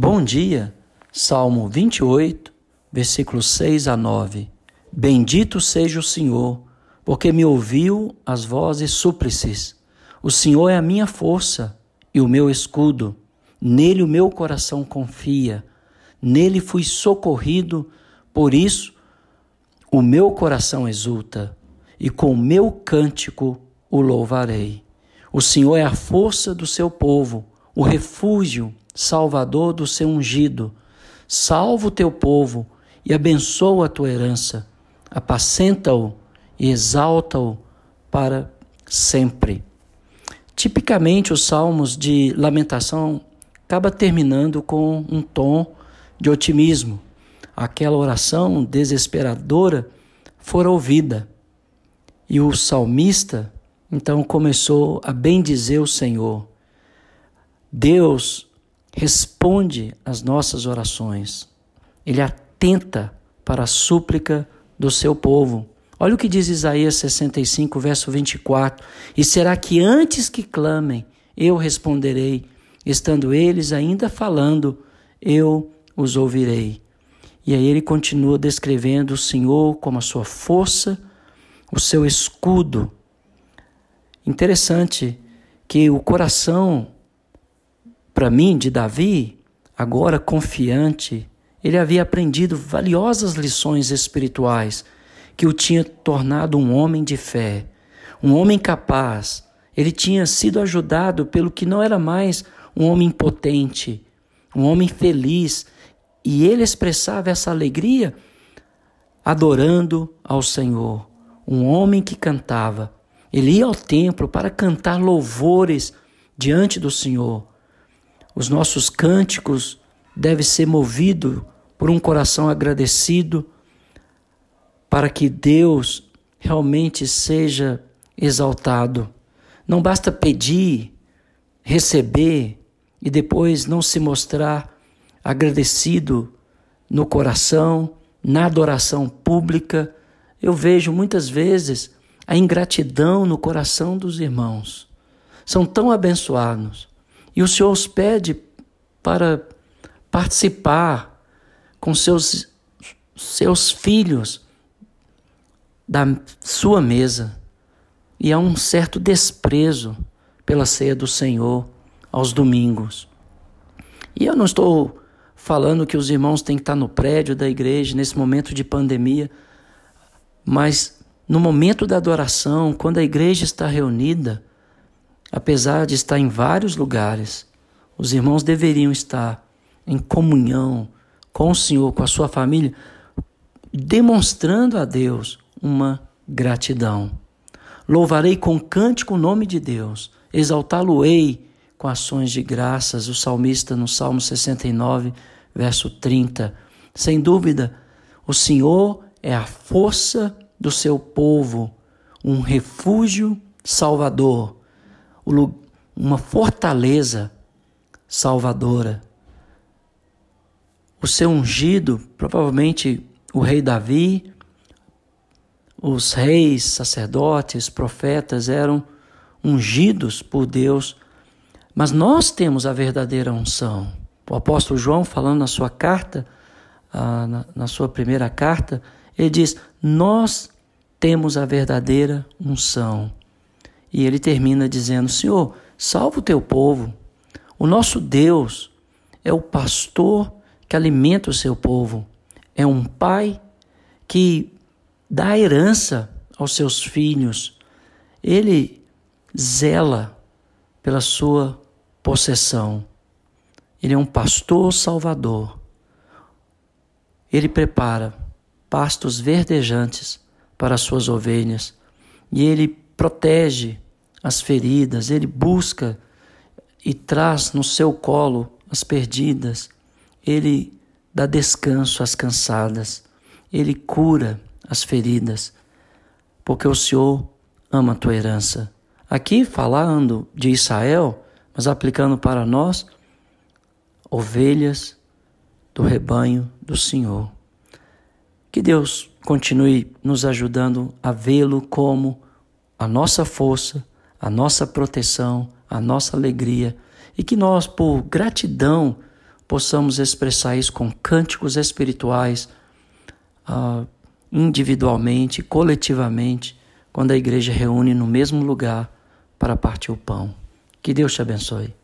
Bom dia, Salmo 28, versículos 6 a 9. Bendito seja o Senhor, porque me ouviu as vozes súplices. O Senhor é a minha força e o meu escudo. Nele o meu coração confia. Nele fui socorrido, por isso o meu coração exulta, e com o meu cântico o louvarei. O Senhor é a força do seu povo, o refúgio salvador do seu ungido. Salva o teu povo e abençoa a tua herança. Apacenta-o e exalta-o para sempre. Tipicamente, os salmos de lamentação acaba terminando com um tom de otimismo. Aquela oração desesperadora fora ouvida. E o salmista então começou a bendizer o Senhor. Deus responde às nossas orações. Ele atenta para a súplica do seu povo. Olha o que diz Isaías 65, verso 24: E será que antes que clamem, eu responderei, estando eles ainda falando, eu os ouvirei. E aí ele continua descrevendo o Senhor como a sua força, o seu escudo. Interessante que o coração para mim, de Davi, agora confiante, ele havia aprendido valiosas lições espirituais que o tinha tornado um homem de fé, um homem capaz. Ele tinha sido ajudado pelo que não era mais um homem impotente, um homem feliz, e ele expressava essa alegria adorando ao Senhor. Um homem que cantava. Ele ia ao templo para cantar louvores diante do Senhor. Os nossos cânticos devem ser movidos por um coração agradecido para que Deus realmente seja exaltado. Não basta pedir, receber e depois não se mostrar agradecido no coração, na adoração pública. Eu vejo muitas vezes a ingratidão no coração dos irmãos. São tão abençoados, e o Senhor os pede para participar com seus, seus filhos da sua mesa. E há um certo desprezo pela ceia do Senhor aos domingos. E eu não estou falando que os irmãos têm que estar no prédio da igreja nesse momento de pandemia, mas no momento da adoração, quando a igreja está reunida, Apesar de estar em vários lugares, os irmãos deveriam estar em comunhão com o Senhor, com a sua família, demonstrando a Deus uma gratidão. Louvarei com cântico o nome de Deus, exaltá-lo-ei com ações de graças. O salmista no Salmo 69, verso 30. Sem dúvida, o Senhor é a força do seu povo, um refúgio salvador uma fortaleza salvadora. O seu ungido, provavelmente o rei Davi, os reis, sacerdotes, profetas eram ungidos por Deus, mas nós temos a verdadeira unção. O apóstolo João, falando na sua carta, ah, na, na sua primeira carta, ele diz: Nós temos a verdadeira unção. E ele termina dizendo: Senhor, salva o teu povo. O nosso Deus é o pastor que alimenta o seu povo, é um pai que dá herança aos seus filhos. Ele zela pela sua possessão. Ele é um pastor salvador. Ele prepara pastos verdejantes para as suas ovelhas e ele protege as feridas, ele busca e traz no seu colo as perdidas, ele dá descanso às cansadas, ele cura as feridas, porque o Senhor ama a tua herança. Aqui falando de Israel, mas aplicando para nós, ovelhas do rebanho do Senhor. Que Deus continue nos ajudando a vê-lo como a nossa força, a nossa proteção, a nossa alegria e que nós, por gratidão, possamos expressar isso com cânticos espirituais, uh, individualmente, coletivamente, quando a igreja reúne no mesmo lugar para partir o pão. Que Deus te abençoe.